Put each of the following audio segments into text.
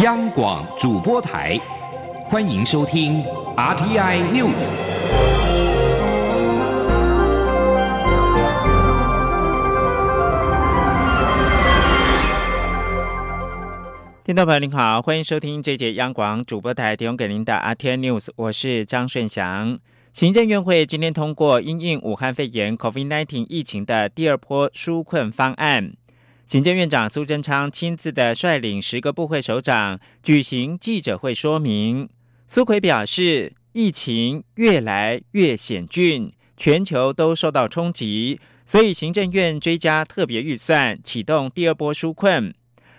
央广主播台，欢迎收听 RTI News。听众朋友您好，欢迎收听这节央广主播台提供给您的 RTI News，我是张顺祥。行政院会今天通过因应武汉肺炎 COVID-19 疫情的第二波纾困方案。行政院长苏贞昌亲自的率领十个部会首长举行记者会说明。苏奎表示，疫情越来越险峻，全球都受到冲击，所以行政院追加特别预算，启动第二波纾困。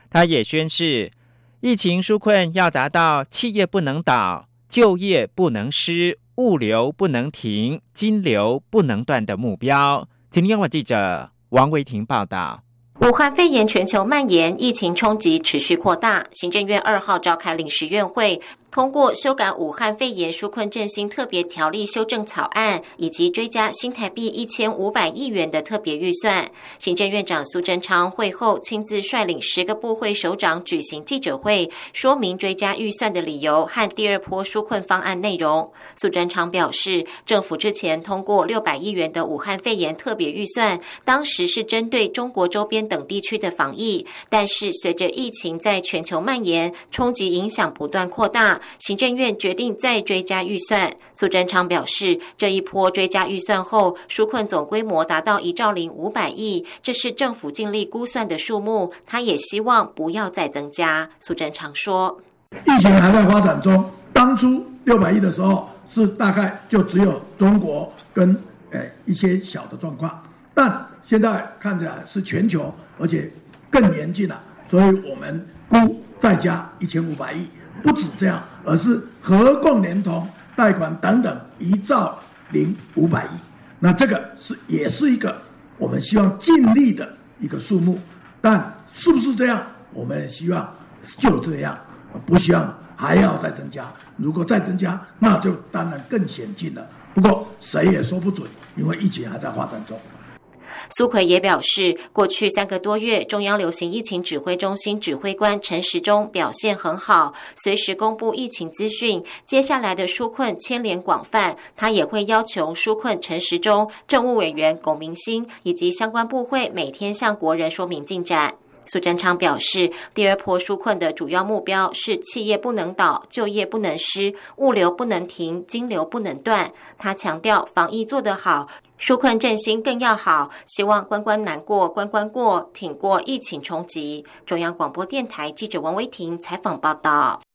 他也宣示，疫情纾困要达到企业不能倒、就业不能失、物流不能停、金流不能断的目标。今天，我记者王维婷报道。武汉肺炎全球蔓延，疫情冲击持续扩大。行政院二号召开临时院会。通过修改武汉肺炎纾困振兴特别条例修正草案，以及追加新台币一千五百亿元的特别预算。行政院长苏贞昌会后亲自率领十个部会首长举行记者会，说明追加预算的理由和第二波纾困方案内容。苏贞昌表示，政府之前通过六百亿元的武汉肺炎特别预算，当时是针对中国周边等地区的防疫，但是随着疫情在全球蔓延，冲击影响不断扩大。行政院决定再追加预算。苏贞昌表示，这一波追加预算后，纾困总规模达到一兆零五百亿，这是政府尽力估算的数目。他也希望不要再增加。苏贞昌说：“疫情还在发展中，当初六百亿的时候是大概就只有中国跟诶一些小的状况，但现在看起来是全球，而且更严峻了，所以我们估再加一千五百亿。”不止这样，而是合共连同贷款等等一兆零五百亿。那这个是也是一个我们希望尽力的一个数目，但是不是这样？我们希望就这样，不希望还要再增加。如果再增加，那就当然更险峻了。不过谁也说不准，因为疫情还在发展中。苏奎也表示，过去三个多月，中央流行疫情指挥中心指挥官陈时中表现很好，随时公布疫情资讯。接下来的纾困牵连广泛，他也会要求纾困陈时中、政务委员龚明鑫以及相关部会每天向国人说明进展。苏贞昌表示，第二波纾困的主要目标是企业不能倒、就业不能失、物流不能停、金流不能断。他强调，防疫做得好。纾困振兴更要好，希望关关难过关关过，挺过疫情冲击。中央广播电台记者王维婷采访报道。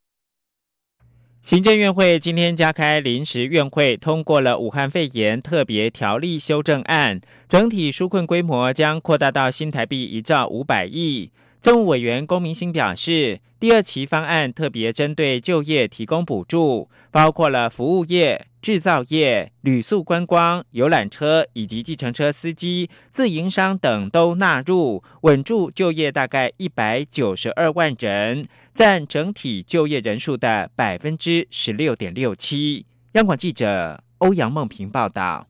行政院会今天加开临时院会，通过了武汉肺炎特别条例修正案，整体纾困规模将扩大到新台币一兆五百亿。政务委员龚明鑫表示，第二期方案特别针对就业提供补助，包括了服务业。制造业、旅宿观光、游览车以及计程车司机、自营商等都纳入，稳住就业大概一百九十二万人，占整体就业人数的百分之十六点六七。央广记者欧阳梦平报道。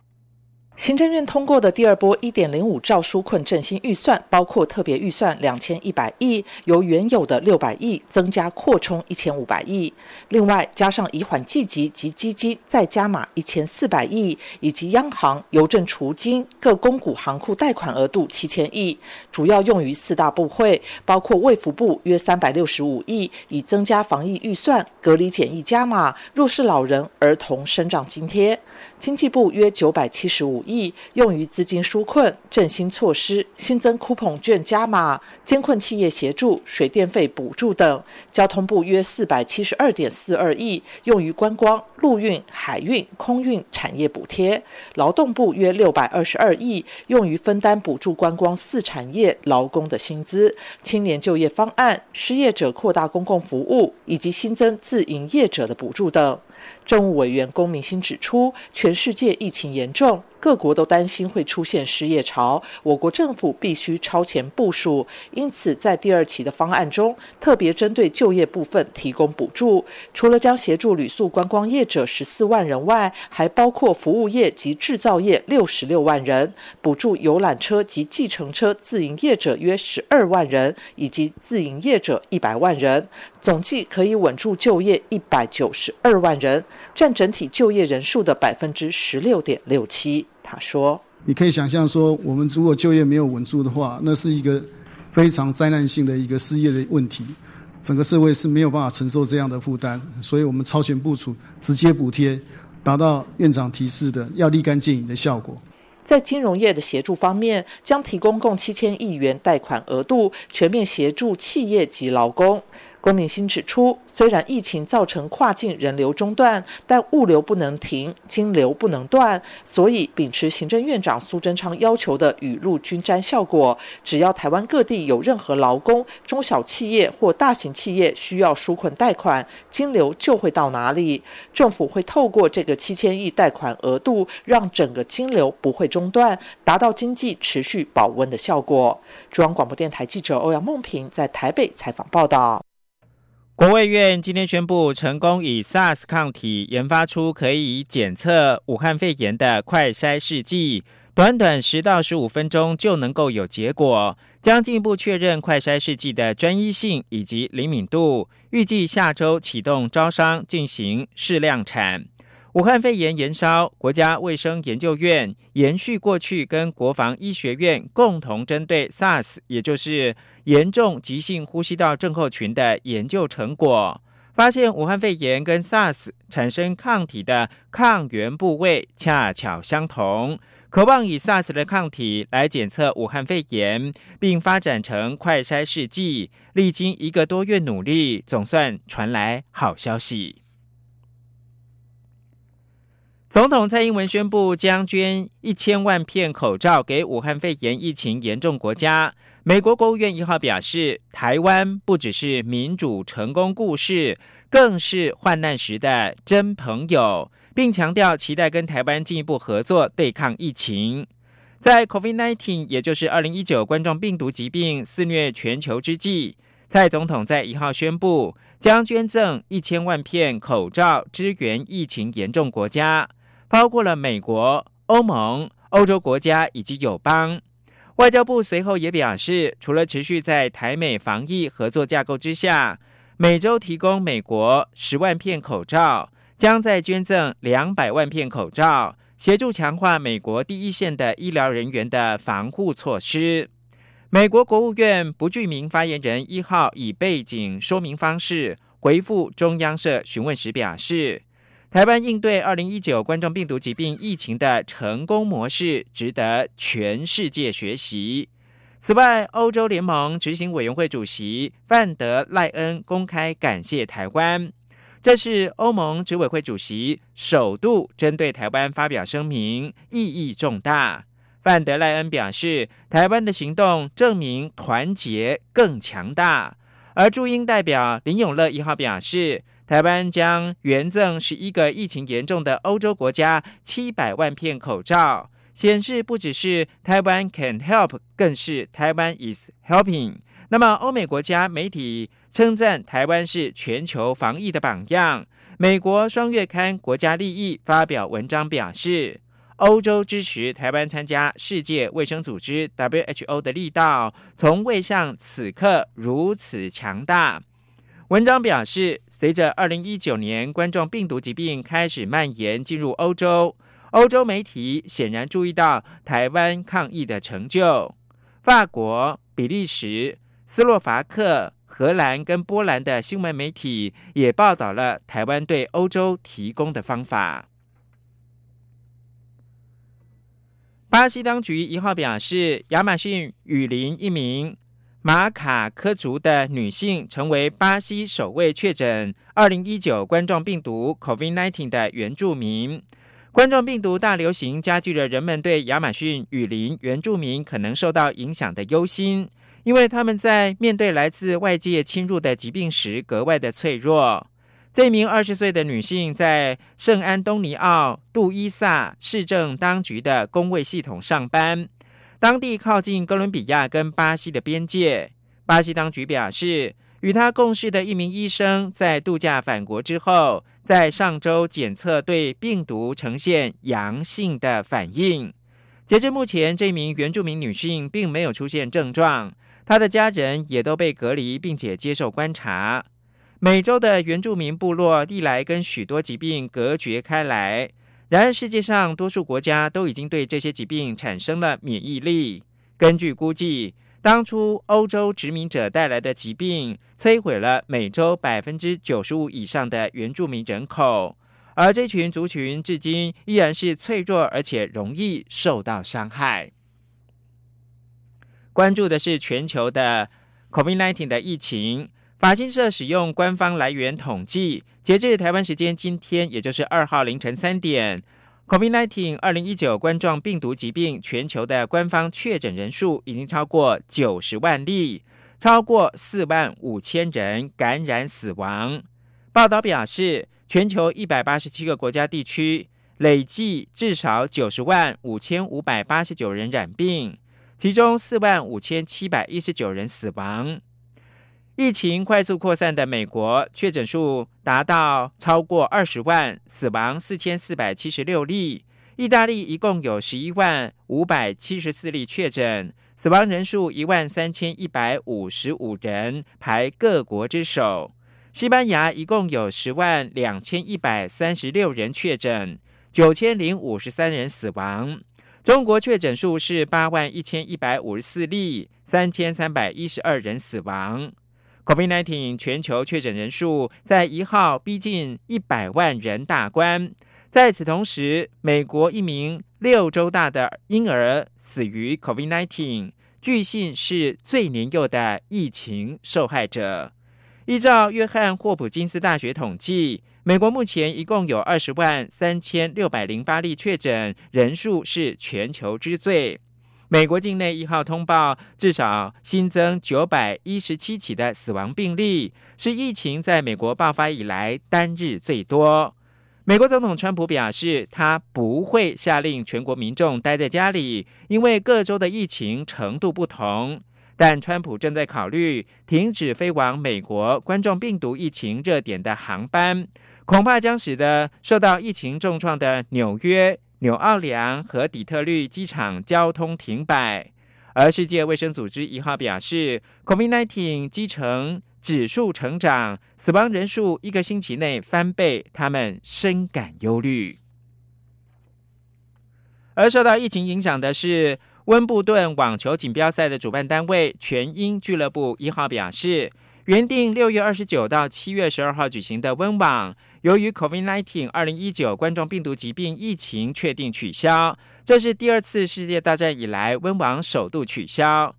行政院通过的第二波一点零五兆纾困振兴预算，包括特别预算两千一百亿，由原有的六百亿增加扩充一千五百亿，另外加上以缓计急及基金再加码一千四百亿，以及央行、邮政储金各公股行库贷款额度七千亿，主要用于四大部会，包括卫福部约三百六十五亿，以增加防疫预算、隔离检疫加码、弱势老人、儿童生长津贴。经济部约九百七十五亿用于资金纾困振兴措施，新增 coupon 券加码，监困企业协助水电费补助等。交通部约四百七十二点四二亿用于观光、陆运、海运、空运产业补贴。劳动部约六百二十二亿用于分担补助观光四产业劳工的薪资、青年就业方案、失业者扩大公共服务以及新增自营业者的补助等。政务委员龚明鑫指出，全世界疫情严重。各国都担心会出现失业潮，我国政府必须超前部署。因此，在第二期的方案中，特别针对就业部分提供补助。除了将协助旅宿观光业者十四万人外，还包括服务业及制造业六十六万人，补助游览车及计程车自营业者约十二万人，以及自营业者一百万人，总计可以稳住就业一百九十二万人，占整体就业人数的百分之十六点六七。他说：“你可以想象说，我们如果就业没有稳住的话，那是一个非常灾难性的一个失业的问题，整个社会是没有办法承受这样的负担。所以我们超前部署，直接补贴，达到院长提示的要立竿见影的效果。在金融业的协助方面，将提供共七千亿元贷款额度，全面协助企业及劳工。”龚明鑫指出，虽然疫情造成跨境人流中断，但物流不能停，金流不能断，所以秉持行政院长苏贞昌要求的雨露均沾效果，只要台湾各地有任何劳工、中小企业或大型企业需要纾困贷款，金流就会到哪里。政府会透过这个七千亿贷款额度，让整个金流不会中断，达到经济持续保温的效果。中央广播电台记者欧阳梦平在台北采访报道。国卫院今天宣布，成功以 SARS 抗体研发出可以检测武汉肺炎的快筛试剂，短短十到十五分钟就能够有结果，将进一步确认快筛试剂的专一性以及灵敏度。预计下周启动招商进行试量产。武汉肺炎延烧，国家卫生研究院延续过去跟国防医学院共同针对 SARS，也就是严重急性呼吸道症候群的研究成果，发现武汉肺炎跟 SARS 产生抗体的抗原部位恰巧相同，渴望以 SARS 的抗体来检测武汉肺炎，并发展成快筛试剂。历经一个多月努力，总算传来好消息。总统蔡英文宣布将捐一千万片口罩给武汉肺炎疫情严重国家。美国国务院一号表示，台湾不只是民主成功故事，更是患难时的真朋友，并强调期待跟台湾进一步合作对抗疫情。在 COVID-19，也就是二零一九冠状病毒疾病肆虐全球之际，蔡总统在一号宣布将捐赠一千万片口罩支援疫情严重国家。包括了美国、欧盟、欧洲国家以及友邦。外交部随后也表示，除了持续在台美防疫合作架构之下，每周提供美国十万片口罩，将在捐赠两百万片口罩，协助强化美国第一线的医疗人员的防护措施。美国国务院不具名发言人一号以背景说明方式回复中央社询问时表示。台湾应对二零一九冠状病毒疾病疫情的成功模式，值得全世界学习。此外，欧洲联盟执行委员会主席范德赖恩公开感谢台湾，这是欧盟执委会主席首度针对台湾发表声明，意义重大。范德赖恩表示，台湾的行动证明团结更强大。而驻英代表林永乐一号表示。台湾将援赠十一个疫情严重的欧洲国家七百万片口罩，显示不只是台湾 can help，更是台湾 is helping。那么，欧美国家媒体称赞台湾是全球防疫的榜样。美国双月刊《国家利益》发表文章表示，欧洲支持台湾参加世界卫生组织 WHO 的力道，从未像此刻如此强大。文章表示。随着二零一九年冠状病毒疾病开始蔓延进入欧洲，欧洲媒体显然注意到台湾抗疫的成就。法国、比利时、斯洛伐克、荷兰跟波兰的新闻媒体也报道了台湾对欧洲提供的方法。巴西当局一号表示，亚马逊雨林一名。马卡科族的女性成为巴西首位确诊二零一九冠状病毒 （COVID-19） 的原住民。冠状病毒大流行加剧了人们对亚马逊雨林原住民可能受到影响的忧心，因为他们在面对来自外界侵入的疾病时格外的脆弱。这名二十岁的女性在圣安东尼奥杜伊萨市政当局的工位系统上班，当地靠近哥伦比亚跟巴西的边界。巴西当局表示，与他共事的一名医生在度假返国之后，在上周检测对病毒呈现阳性的反应。截至目前，这名原住民女性并没有出现症状，她的家人也都被隔离并且接受观察。美洲的原住民部落历来跟许多疾病隔绝开来，然而世界上多数国家都已经对这些疾病产生了免疫力。根据估计，当初欧洲殖民者带来的疾病摧毁了美洲百分之九十五以上的原住民人口，而这群族群至今依然是脆弱而且容易受到伤害。关注的是全球的 COVID-19 的疫情。法新社使用官方来源统计，截至台湾时间今天，也就是二号凌晨三点，COVID-19 二零一九冠状病毒疾病全球的官方确诊人数已经超过九十万例，超过四万五千人感染死亡。报道表示，全球一百八十七个国家地区累计至少九十万五千五百八十九人染病，其中四万五千七百一十九人死亡。疫情快速扩散的美国，确诊数达到超过二十万，死亡四千四百七十六例。意大利一共有十一万五百七十四例确诊，死亡人数一万三千一百五十五人，排各国之首。西班牙一共有十万两千一百三十六人确诊，九千零五十三人死亡。中国确诊数是八万一千一百五十四例，三千三百一十二人死亡。COVID-19 全球确诊人数在一号逼近一百万人大关。在此同时，美国一名六周大的婴儿死于 COVID-19，据信是最年幼的疫情受害者。依照约翰霍普金斯大学统计，美国目前一共有二十万三千六百零八例确诊，人数是全球之最。美国境内一号通报至少新增九百一十七起的死亡病例，是疫情在美国爆发以来单日最多。美国总统川普表示，他不会下令全国民众待在家里，因为各州的疫情程度不同。但川普正在考虑停止飞往美国冠状病毒疫情热点的航班，恐怕将使得受到疫情重创的纽约。纽奥良和底特律机场交通停摆，而世界卫生组织一号表示，COVID-19 机程指数成长，死亡人数一个星期内翻倍，他们深感忧虑。而受到疫情影响的是温布顿网球锦标赛的主办单位全英俱乐部一号表示，原定六月二十九到七月十二号举行的温网。由于 COVID-19 二零一九冠状病毒疾病疫情确定取消，这是第二次世界大战以来温网首度取消。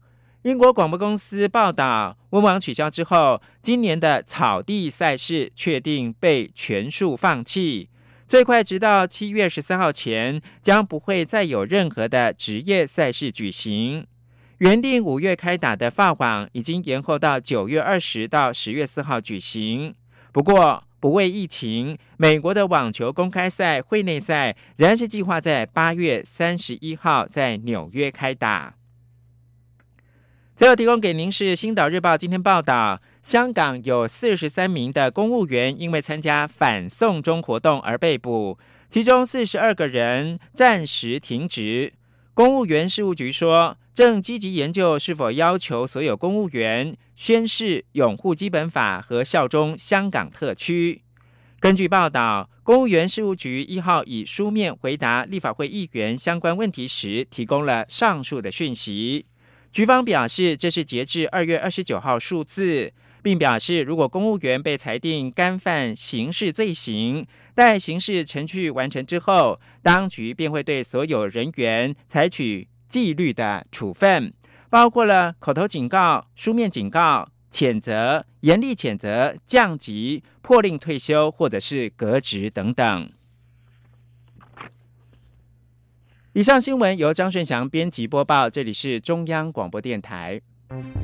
英国广播公司报道，温网取消之后，今年的草地赛事确定被全数放弃，最快直到七月十三号前将不会再有任何的职业赛事举行。原定五月开打的法网已经延后到九月二十到十月四号举行，不过。不为疫情，美国的网球公开赛会内赛仍然是计划在八月三十一号在纽约开打。最后提供给您是《星岛日报》今天报道：香港有四十三名的公务员因为参加反送中活动而被捕，其中四十二个人暂时停职。公务员事务局说。正积极研究是否要求所有公务员宣誓拥护基本法和效忠香港特区。根据报道，公务员事务局一号以书面回答立法会议员相关问题时，提供了上述的讯息。局方表示，这是截至二月二十九号数字，并表示，如果公务员被裁定干犯刑事罪行，待刑事程序完成之后，当局便会对所有人员采取。纪律的处分包括了口头警告、书面警告、谴责、严厉谴责、降级、破令退休或者是革职等等。以上新闻由张顺祥编辑播报，这里是中央广播电台。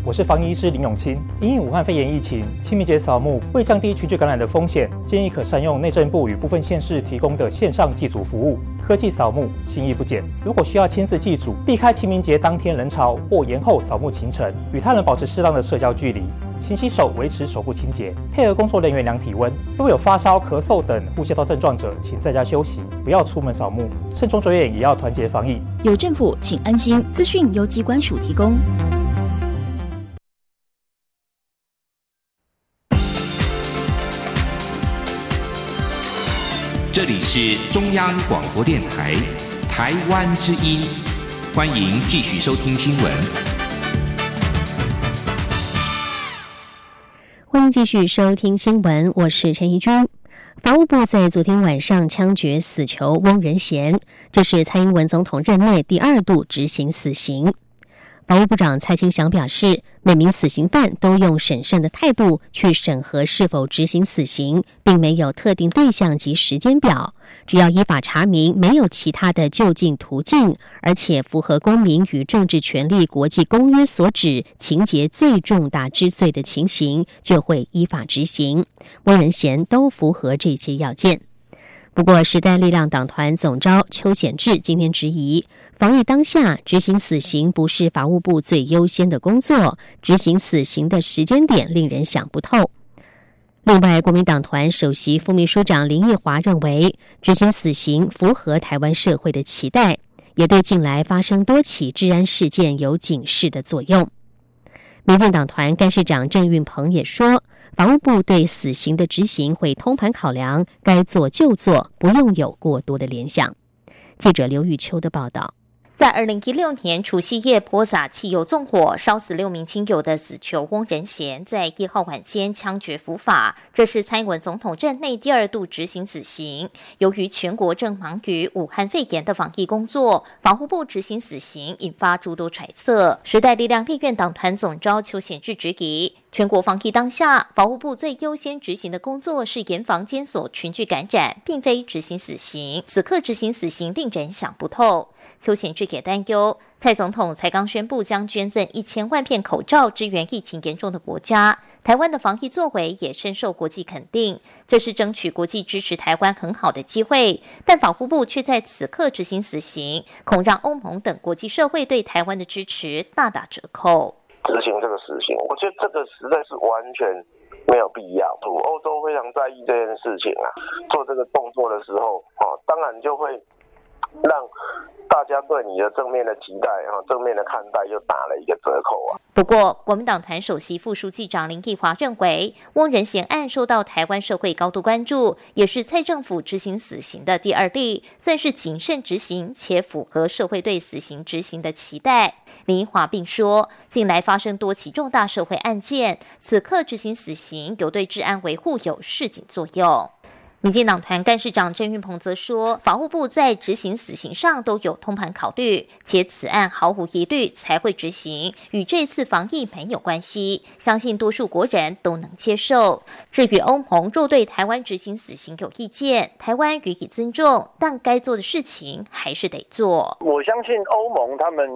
我是防疫医师林永清。因应武汉肺炎疫情，清明节扫墓为降低群聚感染的风险，建议可善用内政部与部分县市提供的线上祭祖服务，科技扫墓，心意不减。如果需要亲自祭祖，避开清明节当天人潮或延后扫墓行程，与他人保持适当的社交距离，勤洗手，维持手部清洁，配合工作人员量体温。如果有发烧、咳嗽等呼吸道症状者，请在家休息，不要出门扫墓。慎重着眼，也要团结防疫。有政府，请安心。资讯由机关署提供。里是中央广播电台，台湾之音，欢迎继续收听新闻。欢迎继续收听新闻，我是陈怡君。法务部在昨天晚上枪决死囚翁仁贤，这是蔡英文总统任内第二度执行死刑。法务部长蔡清祥表示，每名死刑犯都用审慎的态度去审核是否执行死刑，并没有特定对象及时间表。只要依法查明没有其他的就近途径，而且符合公民与政治权利国际公约所指情节最重大之罪的情形，就会依法执行。温仁贤都符合这些要件。不过，时代力量党团总召邱显智今天质疑。防疫当下，执行死刑不是法务部最优先的工作。执行死刑的时间点令人想不透。另外，国民党团首席副秘书长林奕华认为，执行死刑符合台湾社会的期待，也对近来发生多起治安事件有警示的作用。民进党团干事长郑运鹏也说，法务部对死刑的执行会通盘考量，该做就做，不用有过多的联想。记者刘玉秋的报道。在二零一六年除夕夜泼洒汽油纵火，烧死六名亲友的死囚翁仁贤，在一号晚间枪决伏法。这是蔡英文总统任内第二度执行死刑。由于全国正忙于武汉肺炎的防疫工作，防务部执行死刑引发诸多揣测。时代力量立院党团总召邱显智质疑。全国防疫当下，法务部最优先执行的工作是严防监所群聚感染，并非执行死刑。此刻执行死刑，令人想不透。邱显智也担忧，蔡总统才刚宣布将捐赠一千万片口罩支援疫情严重的国家，台湾的防疫作为也深受国际肯定，这是争取国际支持台湾很好的机会。但法务部却在此刻执行死刑，恐让欧盟等国际社会对台湾的支持大打折扣。执行这个死刑，我觉得这个实在是完全没有必要。欧洲非常在意这件事情啊，做这个动作的时候，哦，当然就会让。大家对你的正面的期待啊，正面的看待，又打了一个折扣啊。不过，国民党团首席副书记长林毅华认为，翁仁贤案受到台湾社会高度关注，也是蔡政府执行死刑的第二例，算是谨慎执行且符合社会对死刑执行的期待。林奕华并说，近来发生多起重大社会案件，此刻执行死刑有对治安维护有示警作用。民进党团干事长郑运鹏则说，法务部在执行死刑上都有通盘考虑，且此案毫无疑虑才会执行，与这次防疫没有关系，相信多数国人都能接受。至于欧盟若对台湾执行死刑有意见，台湾予以尊重，但该做的事情还是得做。我相信欧盟他们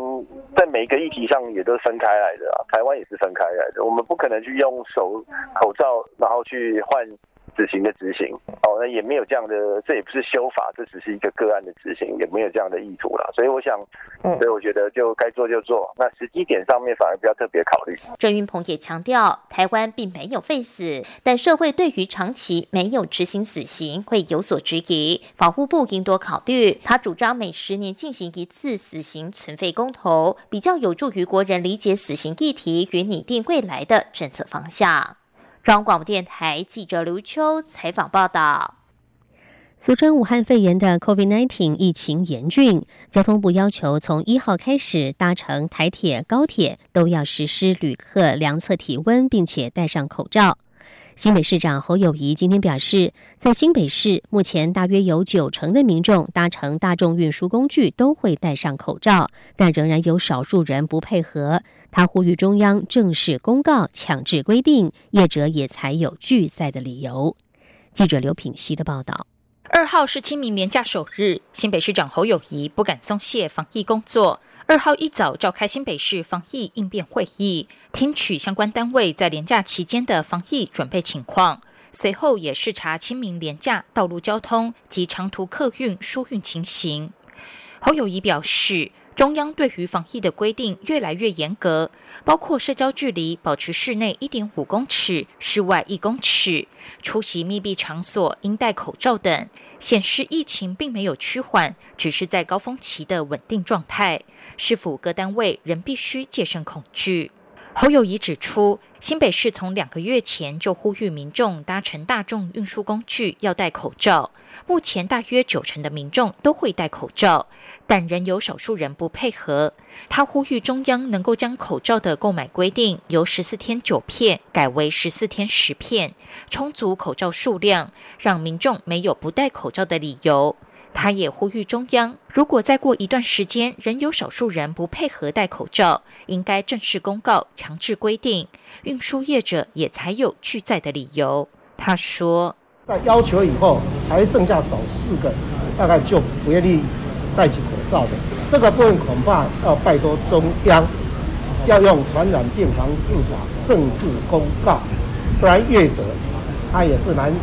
在每一个议题上也都分开来的啊，台湾也是分开来的，我们不可能去用手口罩然后去换。执行的执行哦，那也没有这样的，这也不是修法，这只是一个个案的执行，也没有这样的意图啦。所以我想，所以我觉得就该做就做。那时机点上面反而不要特别考虑。郑云鹏也强调，台湾并没有废死，但社会对于长期没有执行死刑会有所质疑，法务部应多考虑。他主张每十年进行一次死刑存废公投，比较有助于国人理解死刑议题与拟定未来的政策方向。中央广播电台记者刘秋采访报道：俗称武汉肺炎的 COVID-19 疫情严峻，交通部要求从一号开始搭乘台铁、高铁都要实施旅客量测体温，并且戴上口罩。新北市长侯友谊今天表示，在新北市目前大约有九成的民众搭乘大众运输工具都会戴上口罩，但仍然有少数人不配合。他呼吁中央正式公告强制规定，业者也才有拒载的理由。记者刘品熙的报道。二号是清明年假首日，新北市长侯友谊不敢松懈防疫工作。二号一早召开新北市防疫应变会议，听取相关单位在连假期间的防疫准备情况。随后也视察清明连假道路交通及长途客运疏运情形。侯友谊表示，中央对于防疫的规定越来越严格，包括社交距离保持室内一点五公尺，室外一公尺，出席密闭场所应戴口罩等，显示疫情并没有趋缓，只是在高峰期的稳定状态。是否各单位仍必须戒慎恐惧？侯友谊指出，新北市从两个月前就呼吁民众搭乘大众运输工具要戴口罩，目前大约九成的民众都会戴口罩，但仍有少数人不配合。他呼吁中央能够将口罩的购买规定由十四天九片改为十四天十片，充足口罩数量，让民众没有不戴口罩的理由。他也呼吁中央，如果再过一段时间仍有少数人不配合戴口罩，应该正式公告强制规定，运输业者也才有拒载的理由。他说，在要求以后，还剩下少四个，大概就不愿意戴起口罩的。这个部分恐怕要拜托中央，要用传染病防治法正式公告，不然业者他也是蛮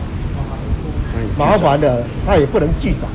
麻烦的，他也不能拒载。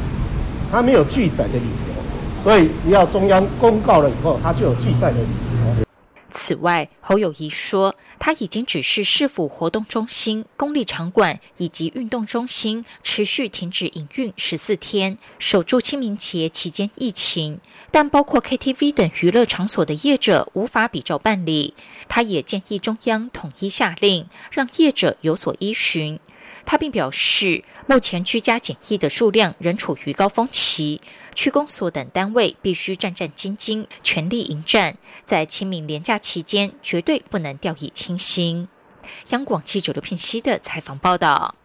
他没有拒载的理由，所以只要中央公告了以后，他就有拒载的理由。此外，侯友谊说，他已经指示市府活动中心、公立场馆以及运动中心持续停止营运十四天，守住清明节期间疫情。但包括 KTV 等娱乐场所的业者无法比照办理，他也建议中央统一下令，让业者有所依循。他并表示，目前居家检疫的数量仍处于高峰期，区公所等单位必须战战兢兢，全力迎战，在清明连假期间绝对不能掉以轻心。央广记者刘聘熙的采访报道。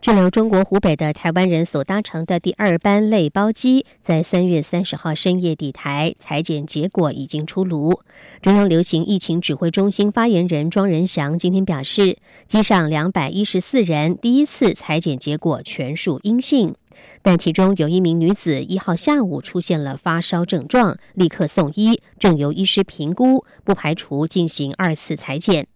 滞留中国湖北的台湾人所搭乘的第二班类包机，在三月三十号深夜抵台，裁检结果已经出炉。中央流行疫情指挥中心发言人庄仁祥今天表示，机上两百一十四人第一次裁检结果全数阴性，但其中有一名女子一号下午出现了发烧症状，立刻送医，正由医师评估，不排除进行二次裁剪。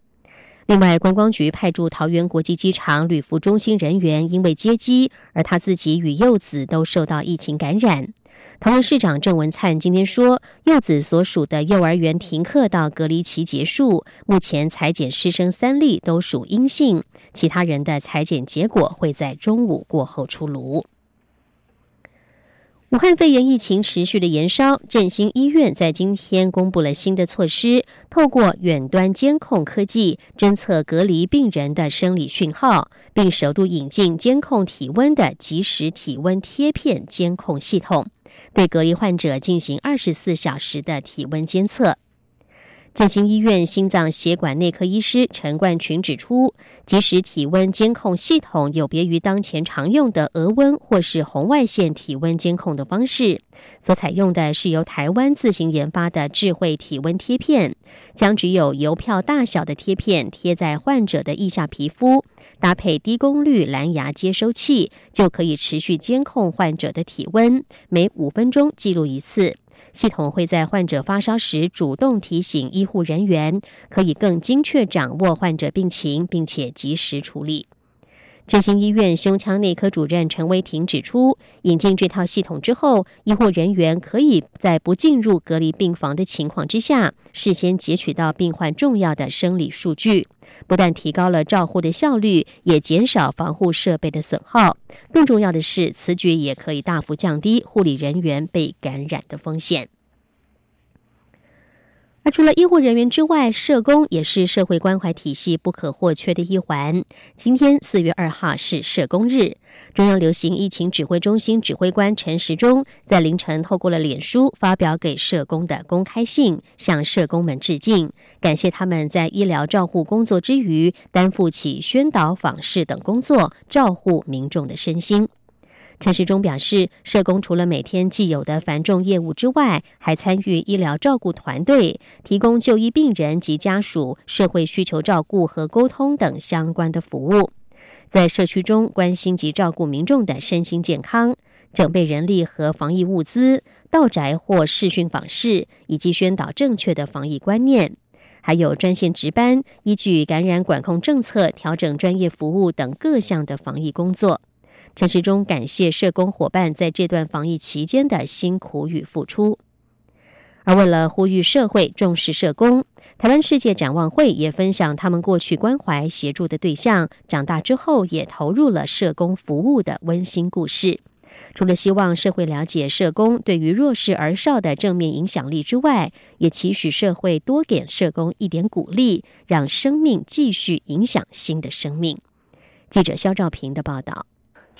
另外，观光局派驻桃园国际机场旅服中心人员因为接机，而他自己与幼子都受到疫情感染。桃园市长郑文灿今天说，幼子所属的幼儿园停课到隔离期结束，目前裁剪师生三例都属阴性，其他人的裁剪结果会在中午过后出炉。武汉肺炎疫情持续的延烧，振兴医院在今天公布了新的措施，透过远端监控科技侦测隔离病人的生理讯号，并首度引进监控体温的即时体温贴片监控系统，对隔离患者进行二十四小时的体温监测。振兴医院心脏血管内科医师陈冠群指出，即时体温监控系统有别于当前常用的额温或是红外线体温监控的方式，所采用的是由台湾自行研发的智慧体温贴片，将只有邮票大小的贴片贴在患者的腋下皮肤，搭配低功率蓝牙接收器，就可以持续监控患者的体温，每五分钟记录一次。系统会在患者发烧时主动提醒医护人员，可以更精确掌握患者病情，并且及时处理。振兴医院胸腔内科主任陈威婷指出，引进这套系统之后，医护人员可以在不进入隔离病房的情况之下，事先截取到病患重要的生理数据，不但提高了照护的效率，也减少防护设备的损耗。更重要的是，此举也可以大幅降低护理人员被感染的风险。而除了医护人员之外，社工也是社会关怀体系不可或缺的一环。今天四月二号是社工日，中央流行疫情指挥中心指挥官陈时中在凌晨透过了脸书发表给社工的公开信，向社工们致敬，感谢他们在医疗照护工作之余，担负起宣导访视等工作，照护民众的身心。陈时中表示，社工除了每天既有的繁重业务之外，还参与医疗照顾团队，提供就医病人及家属社会需求照顾和沟通等相关的服务，在社区中关心及照顾民众的身心健康，准备人力和防疫物资，到宅或视讯访视，以及宣导正确的防疫观念。还有专线值班，依据感染管控政策调整专业服务等各项的防疫工作。陈时中感谢社工伙伴在这段防疫期间的辛苦与付出。而为了呼吁社会重视社工，台湾世界展望会也分享他们过去关怀协助的对象，长大之后也投入了社工服务的温馨故事。除了希望社会了解社工对于弱势儿少的正面影响力之外，也期许社会多给社工一点鼓励，让生命继续影响新的生命。记者肖兆平的报道。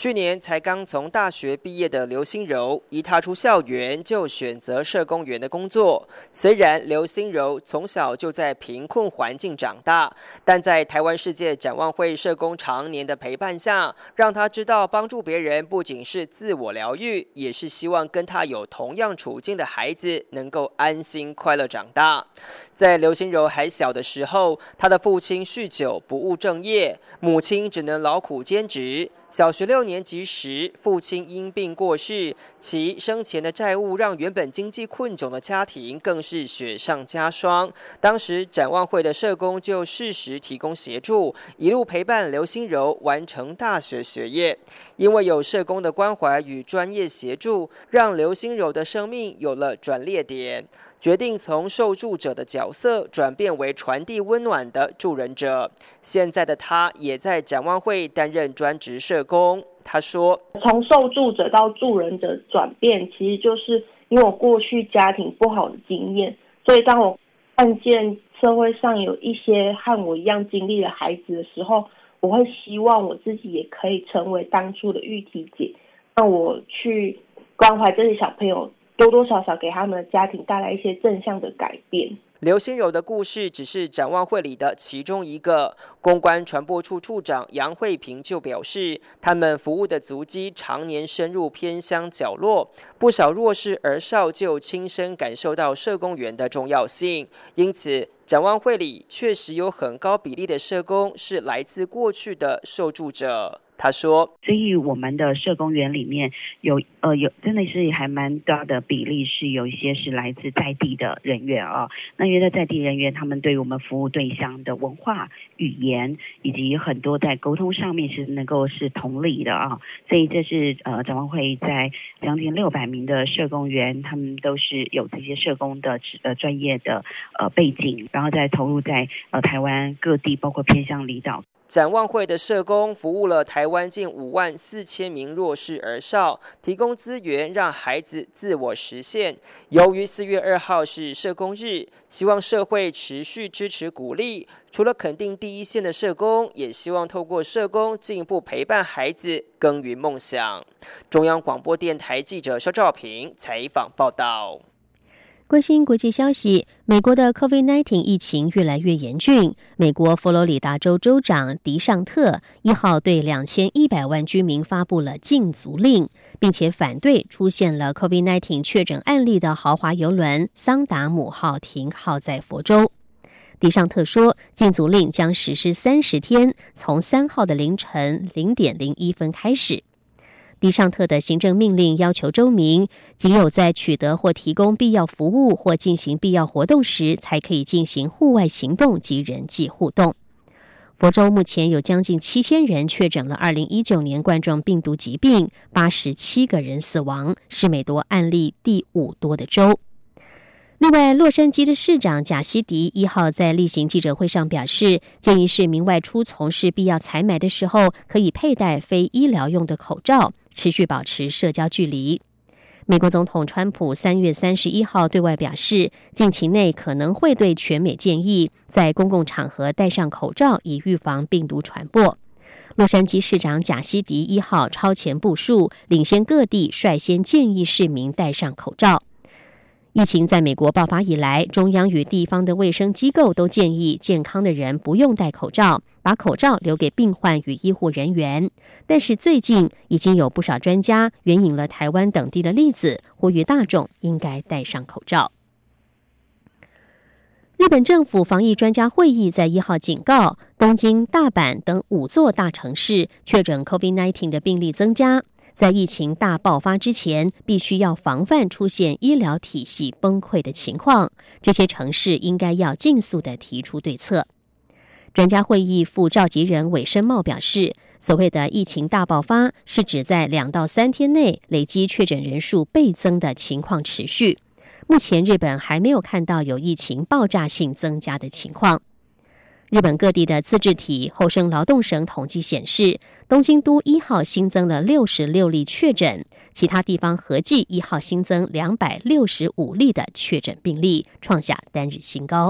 去年才刚从大学毕业的刘心柔，一踏出校园就选择社工员的工作。虽然刘心柔从小就在贫困环境长大，但在台湾世界展望会社工常年的陪伴下，让他知道帮助别人不仅是自我疗愈，也是希望跟他有同样处境的孩子能够安心快乐长大。在刘心柔还小的时候，他的父亲酗酒不务正业，母亲只能劳苦兼职。小学六年级时，父亲因病过世，其生前的债务让原本经济困窘的家庭更是雪上加霜。当时展望会的社工就适时提供协助，一路陪伴刘心柔完成大学学业。因为有社工的关怀与专业协助，让刘心柔的生命有了转捩点。决定从受助者的角色转变为传递温暖的助人者。现在的他也在展望会担任专职社工。他说：“从受助者到助人者转变，其实就是因为我过去家庭不好的经验，所以当我看见社会上有一些和我一样经历的孩子的时候，我会希望我自己也可以成为当初的玉体姐，让我去关怀这些小朋友。”多多少少给他们的家庭带来一些正向的改变。刘心柔的故事只是展望会里的其中一个。公关传播处处长杨惠平就表示，他们服务的足迹常年深入偏乡角落，不少弱势儿少就亲身感受到社工员的重要性。因此，展望会里确实有很高比例的社工是来自过去的受助者。他说：“所以我们的社工员里面有呃有真的是还蛮大的比例是有一些是来自在地的人员啊。那因为在地人员，他们对我们服务对象的文化、语言以及很多在沟通上面是能够是同理的啊。所以这是呃展望会在将近六百名的社工员，他们都是有这些社工的呃专业的呃背景，然后再投入在呃台湾各地，包括偏向离岛。”展望会的社工服务了台湾近五万四千名弱势儿少，提供资源让孩子自我实现。由于四月二号是社工日，希望社会持续支持鼓励。除了肯定第一线的社工，也希望透过社工进一步陪伴孩子耕耘梦想。中央广播电台记者肖兆平采访报道。关心国际消息，美国的 COVID-19 疫情越来越严峻。美国佛罗里达州州长迪尚特一号对两千一百万居民发布了禁足令，并且反对出现了 COVID-19 确诊案例的豪华游轮桑达姆号停靠在佛州。迪尚特说，禁足令将实施三十天，从三号的凌晨零点零一分开始。迪尚特的行政命令要求州民，仅有在取得或提供必要服务或进行必要活动时，才可以进行户外行动及人际互动。佛州目前有将近七千人确诊了二零一九年冠状病毒疾病，八十七个人死亡，是美国案例第五多的州。另外，洛杉矶的市长贾西迪一号在例行记者会上表示，建议市民外出从事必要采买的时候，可以佩戴非医疗用的口罩。持续保持社交距离。美国总统川普三月三十一号对外表示，近期内可能会对全美建议在公共场合戴上口罩，以预防病毒传播。洛杉矶市长贾西迪一号超前部署，领先各地，率先建议市民戴上口罩。疫情在美国爆发以来，中央与地方的卫生机构都建议健康的人不用戴口罩，把口罩留给病患与医护人员。但是最近已经有不少专家援引了台湾等地的例子，呼吁大众应该戴上口罩。日本政府防疫专家会议在一号警告，东京、大阪等五座大城市确诊 COVID-19 的病例增加。在疫情大爆发之前，必须要防范出现医疗体系崩溃的情况。这些城市应该要尽速的提出对策。专家会议副召集人韦生茂表示，所谓的疫情大爆发，是指在两到三天内累积确诊人数倍增的情况持续。目前日本还没有看到有疫情爆炸性增加的情况。日本各地的自治体厚生劳动省统计显示，东京都一号新增了六十六例确诊，其他地方合计一号新增两百六十五例的确诊病例，创下单日新高。